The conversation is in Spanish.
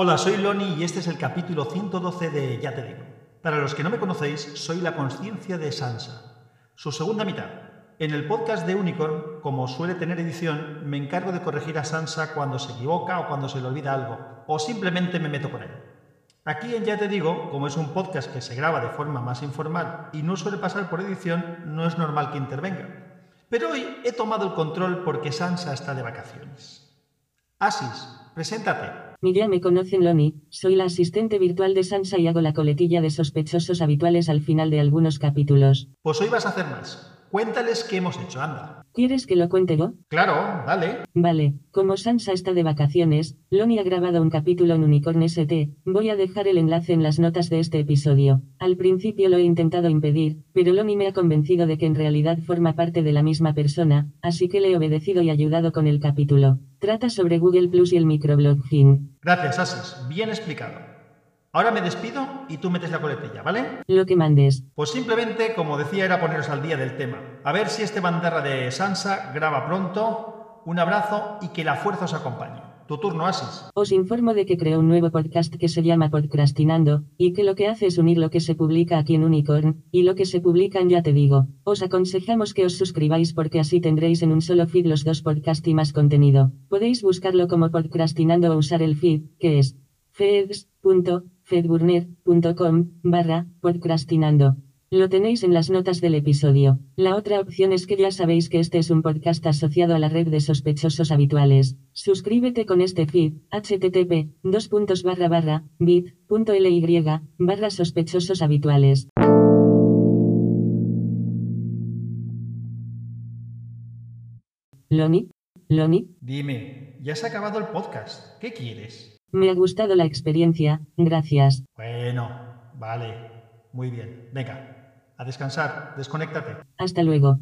Hola, soy Loni y este es el capítulo 112 de Ya te digo. Para los que no me conocéis, soy la conciencia de Sansa. Su segunda mitad. En el podcast de Unicorn, como suele tener edición, me encargo de corregir a Sansa cuando se equivoca o cuando se le olvida algo, o simplemente me meto con él. Aquí en Ya te digo, como es un podcast que se graba de forma más informal y no suele pasar por edición, no es normal que intervenga. Pero hoy he tomado el control porque Sansa está de vacaciones. Asis, preséntate. Mi ya me conocen Loni, soy la asistente virtual de Sansa y hago la coletilla de sospechosos habituales al final de algunos capítulos. Pues hoy vas a hacer más. Cuéntales qué hemos hecho, anda. ¿Quieres que lo cuente yo? Claro, dale. Vale, como Sansa está de vacaciones, Loni ha grabado un capítulo en Unicorn ST, voy a dejar el enlace en las notas de este episodio. Al principio lo he intentado impedir, pero Loni me ha convencido de que en realidad forma parte de la misma persona, así que le he obedecido y ayudado con el capítulo. Trata sobre Google Plus y el microblogging. Gracias, Asis. Bien explicado. Ahora me despido y tú metes la coletilla, ¿vale? Lo que mandes. Pues simplemente, como decía, era poneros al día del tema. A ver si este bandarra de Sansa graba pronto. Un abrazo y que la fuerza os acompañe. Tu turno. Os informo de que creó un nuevo podcast que se llama Podcastinando, y que lo que hace es unir lo que se publica aquí en Unicorn, y lo que se publica en Ya Te Digo. Os aconsejamos que os suscribáis porque así tendréis en un solo feed los dos podcasts y más contenido. Podéis buscarlo como Podcastinando o usar el feed, que es feeds.fedburner.com barra podcastinando. Lo tenéis en las notas del episodio. La otra opción es que ya sabéis que este es un podcast asociado a la red de sospechosos habituales. Suscríbete con este feed, http, dos puntos barra barra, bit.ly barra sospechosos habituales. Loni, Loni, Dime, ya se ha acabado el podcast. ¿Qué quieres? me ha gustado la experiencia, gracias. Bueno, vale. Muy bien. Venga, a descansar. Desconéctate. Hasta luego.